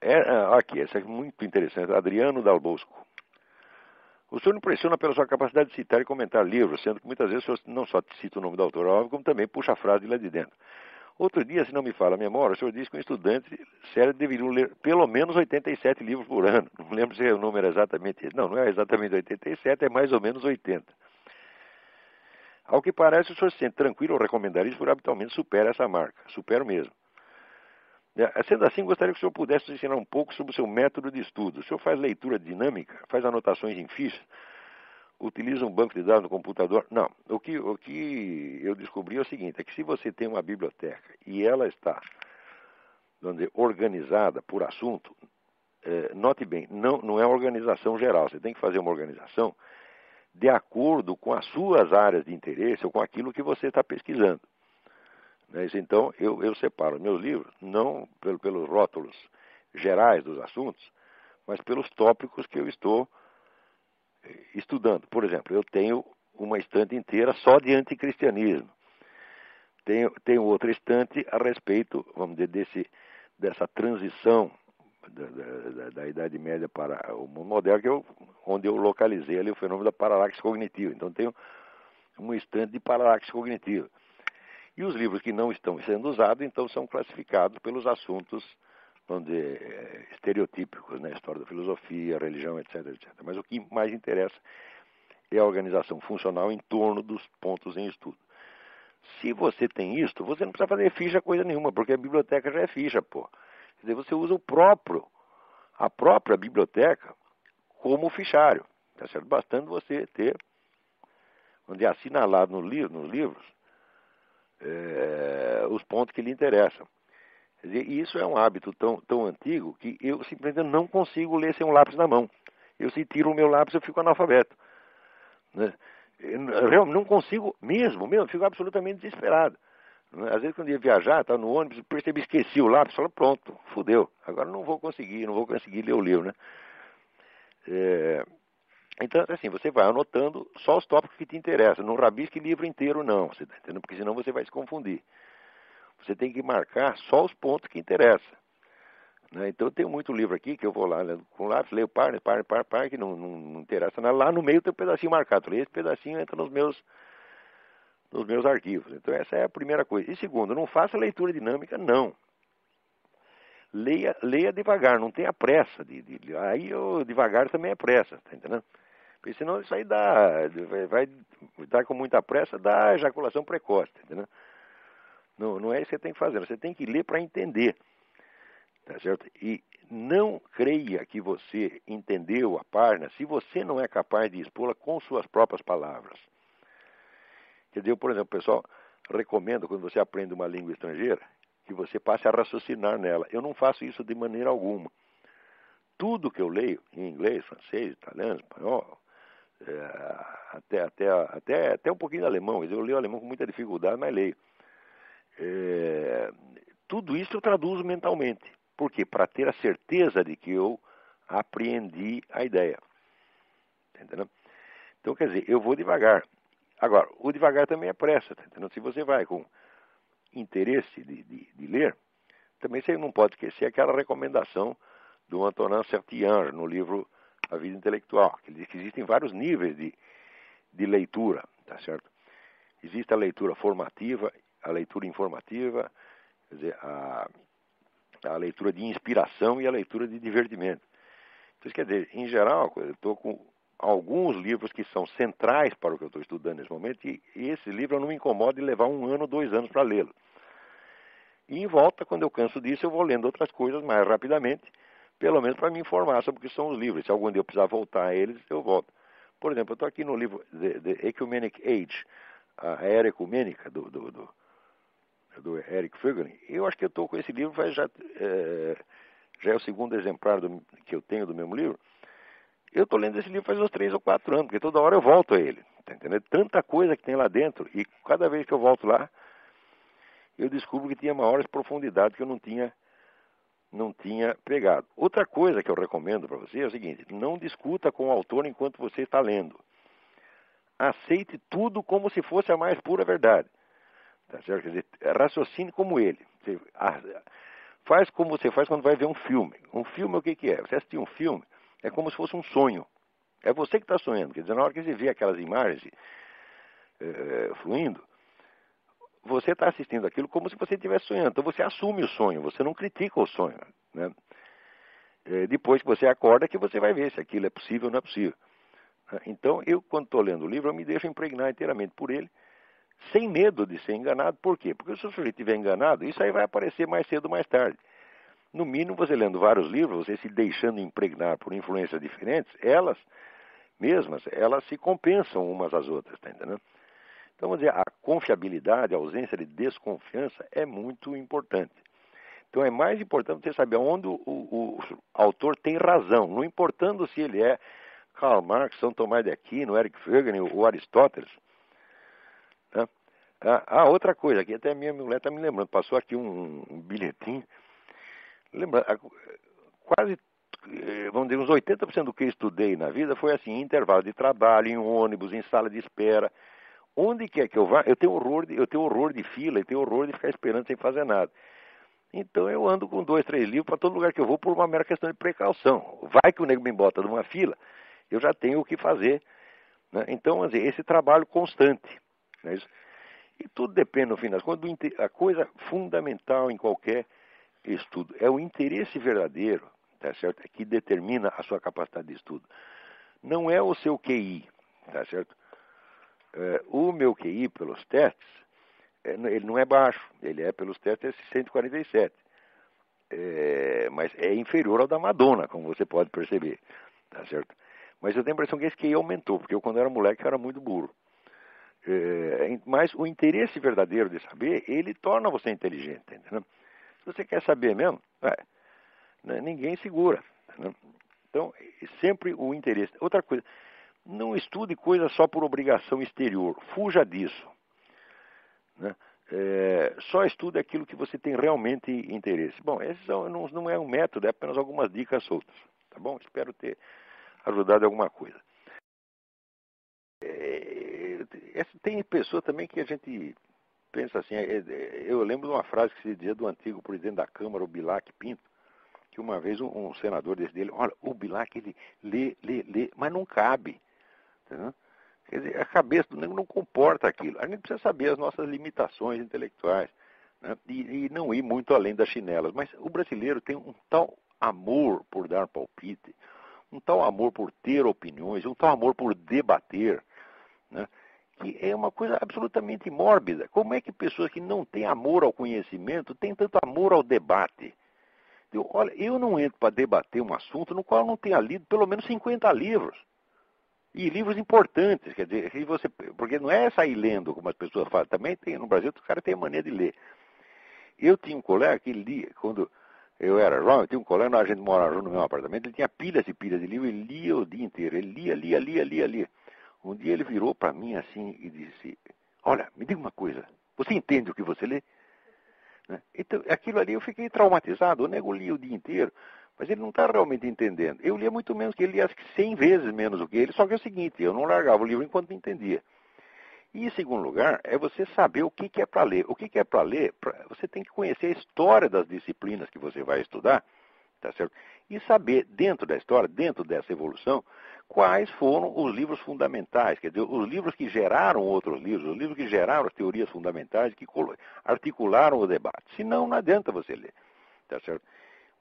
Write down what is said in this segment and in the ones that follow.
É, ah, aqui, essa é muito interessante. Adriano Dal Bosco. O senhor impressiona pela sua capacidade de citar e comentar livros, sendo que muitas vezes o senhor não só cita o nome do autor, como também puxa a frase de lá de dentro. Outro dia, se não me fala a memória, o senhor disse que um estudante sério deveria ler pelo menos 87 livros por ano. Não lembro se o número é exatamente esse. Não, não é exatamente 87, é mais ou menos 80. Ao que parece, o senhor se sente tranquilo ao recomendar isso, porque habitualmente supera essa marca. Supero mesmo. É, sendo assim, gostaria que o senhor pudesse nos ensinar um pouco sobre o seu método de estudo. O senhor faz leitura dinâmica, faz anotações em fichas, utiliza um banco de dados no computador? Não. O que, o que eu descobri é o seguinte: é que se você tem uma biblioteca e ela está dizer, organizada por assunto, é, note bem, não, não é organização geral. Você tem que fazer uma organização de acordo com as suas áreas de interesse ou com aquilo que você está pesquisando. Né? Então, eu, eu separo meus livros não pelo, pelos rótulos gerais dos assuntos, mas pelos tópicos que eu estou eh, estudando. Por exemplo, eu tenho uma estante inteira só de anticristianismo. Tenho, tenho outra estante a respeito, vamos dizer, desse, dessa transição da, da, da, Idade Média para o mundo moderno, que eu, onde eu localizei ali o fenômeno da paralaxe cognitiva. Então, tenho uma estante de paralaxe cognitiva. E os livros que não estão sendo usados, então, são classificados pelos assuntos onde, é, estereotípicos, né? História da filosofia, religião, etc, etc. Mas o que mais interessa é a organização funcional em torno dos pontos em estudo. Se você tem isto, você não precisa fazer ficha coisa nenhuma, porque a biblioteca já é ficha, pô. Quer dizer, você usa o próprio, a própria biblioteca como fichário. Tá certo? Bastando você ter, onde é assinalado no livro, nos livros, é, os pontos que lhe interessam. Quer dizer, isso é um hábito tão, tão antigo que eu simplesmente não consigo ler sem um lápis na mão. Eu se tiro o meu lápis, eu fico analfabeto. Né? Eu não consigo mesmo, mesmo, fico absolutamente desesperado. Né? Às vezes quando ia viajar, estava no ônibus, percebi, esqueci o lápis, falei, pronto, fudeu. Agora não vou conseguir, não vou conseguir ler o livro, né? É, então, assim, você vai anotando só os tópicos que te interessam. Não rabisque livro inteiro, não, você tá entendendo? Porque senão você vai se confundir. Você tem que marcar só os pontos que interessam. Né? Então, tenho muito livro aqui que eu vou lá né, com lápis, leio par, par, par, par, que não, não, não interessa nada. Lá no meio tem um pedacinho marcado. Esse pedacinho entra nos meus, nos meus arquivos. Então, essa é a primeira coisa. E segundo, não faça leitura dinâmica, não. Leia, leia devagar, não tenha pressa. De, de, aí, eu, devagar também é pressa, tá entendendo? Porque senão isso aí dá, vai, vai com muita pressa, dá ejaculação precoce, entendeu? Não, não é isso que você tem que fazer, você tem que ler para entender, tá certo? E não creia que você entendeu a página se você não é capaz de expô-la com suas próprias palavras. Quer dizer, eu, por exemplo, pessoal, recomendo quando você aprende uma língua estrangeira que você passe a raciocinar nela. Eu não faço isso de maneira alguma. Tudo que eu leio em inglês, francês, italiano, espanhol, é, até, até, até, até um pouquinho de alemão, eu leio alemão com muita dificuldade, mas leio. É, tudo isso eu traduzo mentalmente. Por quê? Para ter a certeza de que eu apreendi a ideia. Entendeu? Então, quer dizer, eu vou devagar. Agora, o devagar também é pressa. Tá entendendo? Se você vai com interesse de, de, de, ler, também você não pode esquecer aquela recomendação do Antonin Sertian no livro a vida intelectual, que diz que existem vários níveis de, de leitura, tá certo? Existe a leitura formativa, a leitura informativa, quer dizer, a, a leitura de inspiração e a leitura de divertimento. Então, quer dizer, em geral, eu estou com alguns livros que são centrais para o que eu estou estudando nesse momento, e esse livro eu não me incomodo de levar um ano, dois anos para lê-lo. E em volta, quando eu canso disso, eu vou lendo outras coisas mais rapidamente, pelo menos para me informar sobre o que são os livros. Se algum dia eu precisar voltar a eles, eu volto. Por exemplo, eu estou aqui no livro The, The, Ecumenic Age, a Era Ecumênica, do, do, do, do Eric Fögling. Eu acho que eu estou com esse livro, já, é, já é o segundo exemplar do, que eu tenho do mesmo livro. Eu estou lendo esse livro faz uns três ou quatro anos, porque toda hora eu volto a ele. Tá entendendo? Tanta coisa que tem lá dentro, e cada vez que eu volto lá, eu descubro que tinha maiores profundidades que eu não tinha não tinha pegado. Outra coisa que eu recomendo para você é o seguinte: não discuta com o autor enquanto você está lendo. Aceite tudo como se fosse a mais pura verdade. Tá certo? Quer dizer, raciocine como ele. Você, faz como você faz quando vai ver um filme. Um filme o que, que é? Você assistir um filme é como se fosse um sonho. É você que está sonhando. Quer dizer, na hora que você vê aquelas imagens é, fluindo, você está assistindo aquilo como se você estivesse sonhando. Então você assume o sonho, você não critica o sonho. Né? É, depois que você acorda, que você vai ver se aquilo é possível ou não é possível. Então, eu, quando estou lendo o livro, eu me deixo impregnar inteiramente por ele, sem medo de ser enganado. Por quê? Porque se o sujeito estiver enganado, isso aí vai aparecer mais cedo ou mais tarde. No mínimo, você lendo vários livros, você se deixando impregnar por influências diferentes, elas mesmas, elas se compensam umas às outras, tá entendendo? Então, vamos dizer, a confiabilidade, a ausência de desconfiança é muito importante. Então, é mais importante você saber onde o, o, o autor tem razão, não importando se ele é Karl Marx, São Tomás de Aquino, Eric Wegener ou Aristóteles. Né? Ah, outra coisa, que até a minha mulher está me lembrando, passou aqui um, um bilhetinho. Lembra, quase, eh, vamos dizer, uns 80% do que eu estudei na vida foi assim, em intervalo de trabalho, em ônibus, em sala de espera. Onde quer que eu vá, eu tenho horror de, eu tenho horror de fila, eu tenho horror de ficar esperando sem fazer nada. Então eu ando com dois, três livros para todo lugar que eu vou por uma mera questão de precaução. Vai que o nego me bota numa fila, eu já tenho o que fazer. Né? Então, dizer, esse trabalho constante. Né? E tudo depende, no fim das contas, a coisa fundamental em qualquer estudo é o interesse verdadeiro, tá certo? É que determina a sua capacidade de estudo. Não é o seu QI, tá certo? É, o meu QI, pelos testes, é, ele não é baixo, ele é, pelos testes, é 147. É, mas é inferior ao da Madonna, como você pode perceber, tá certo? Mas eu tenho a impressão que esse QI aumentou, porque eu, quando era moleque, era muito burro. É, mas o interesse verdadeiro de saber, ele torna você inteligente, entendeu? Se você quer saber mesmo, é, né, ninguém segura. Entendeu? Então, sempre o interesse. Outra coisa, não estude coisas só por obrigação exterior, fuja disso. Né? É, só estude aquilo que você tem realmente interesse. Bom, esse não, não é um método, é apenas algumas dicas soltas. Tá bom? Espero ter ajudado em alguma coisa. É, tem pessoa também que a gente pensa assim, é, é, eu lembro de uma frase que se dizia do antigo presidente da Câmara, o Bilac Pinto, que uma vez um, um senador desse dele, olha, o Bilac ele lê, lê, lê, mas não cabe. Entendeu? Quer dizer, a cabeça do negro não comporta aquilo. A gente precisa saber as nossas limitações intelectuais né? e, e não ir muito além das chinelas. Mas o brasileiro tem um tal amor por dar palpite, um tal amor por ter opiniões, um tal amor por debater, né, que é uma coisa absolutamente mórbida. Como é que pessoas que não têm amor ao conhecimento têm tanto amor ao debate? Eu, olha, eu não entro para debater um assunto no qual eu não tenha lido pelo menos 50 livros. E livros importantes, quer dizer, você, porque não é sair lendo, como as pessoas falam, também tem, no Brasil os caras têm mania de ler. Eu tinha um colega que lia, quando eu era jovem, eu tinha um colega, a gente morava no mesmo apartamento, ele tinha pilhas e pilhas de livro, ele lia o dia inteiro, ele lia, lia, lia, lia, lia. Um dia ele virou para mim assim e disse, olha, me diga uma coisa, você entende o que você lê? Né? Então, aquilo ali eu fiquei traumatizado, o nego lia o dia inteiro, mas ele não está realmente entendendo. Eu lia muito menos que ele, acho que 100 vezes menos do que ele, só que é o seguinte, eu não largava o livro enquanto entendia. E, em segundo lugar, é você saber o que, que é para ler. O que, que é para ler, pra, você tem que conhecer a história das disciplinas que você vai estudar, tá certo? E saber, dentro da história, dentro dessa evolução, quais foram os livros fundamentais, quer dizer, os livros que geraram outros livros, os livros que geraram as teorias fundamentais, que articularam o debate. Senão, não adianta você ler, tá certo?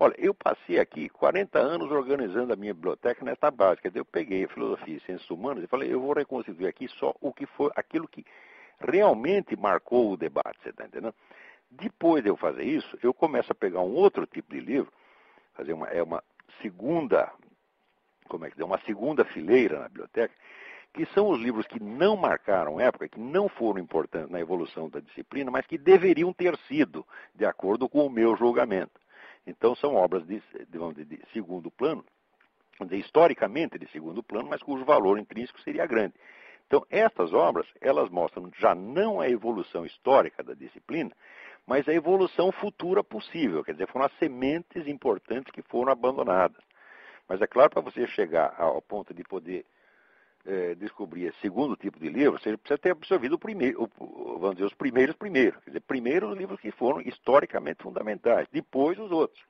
Olha, eu passei aqui 40 anos organizando a minha biblioteca nesta base. Quer dizer, eu peguei filosofia e ciências humanas e falei, eu vou reconstituir aqui só o que foi aquilo que realmente marcou o debate, você está entendendo? Depois de eu fazer isso, eu começo a pegar um outro tipo de livro, fazer uma, é uma segunda, como é que é, uma segunda fileira na biblioteca, que são os livros que não marcaram época, que não foram importantes na evolução da disciplina, mas que deveriam ter sido, de acordo com o meu julgamento. Então são obras de, de, de segundo plano, de, historicamente de segundo plano, mas cujo valor intrínseco seria grande. Então estas obras, elas mostram já não a evolução histórica da disciplina, mas a evolução futura possível, quer dizer, foram as sementes importantes que foram abandonadas. Mas é claro, para você chegar ao ponto de poder é, descobrir esse segundo tipo de livro, você precisa ter absorvido o primeiro, o, vamos dizer, os primeiros primeiro. Quer dizer, primeiro os livros que foram historicamente fundamentais, depois os outros.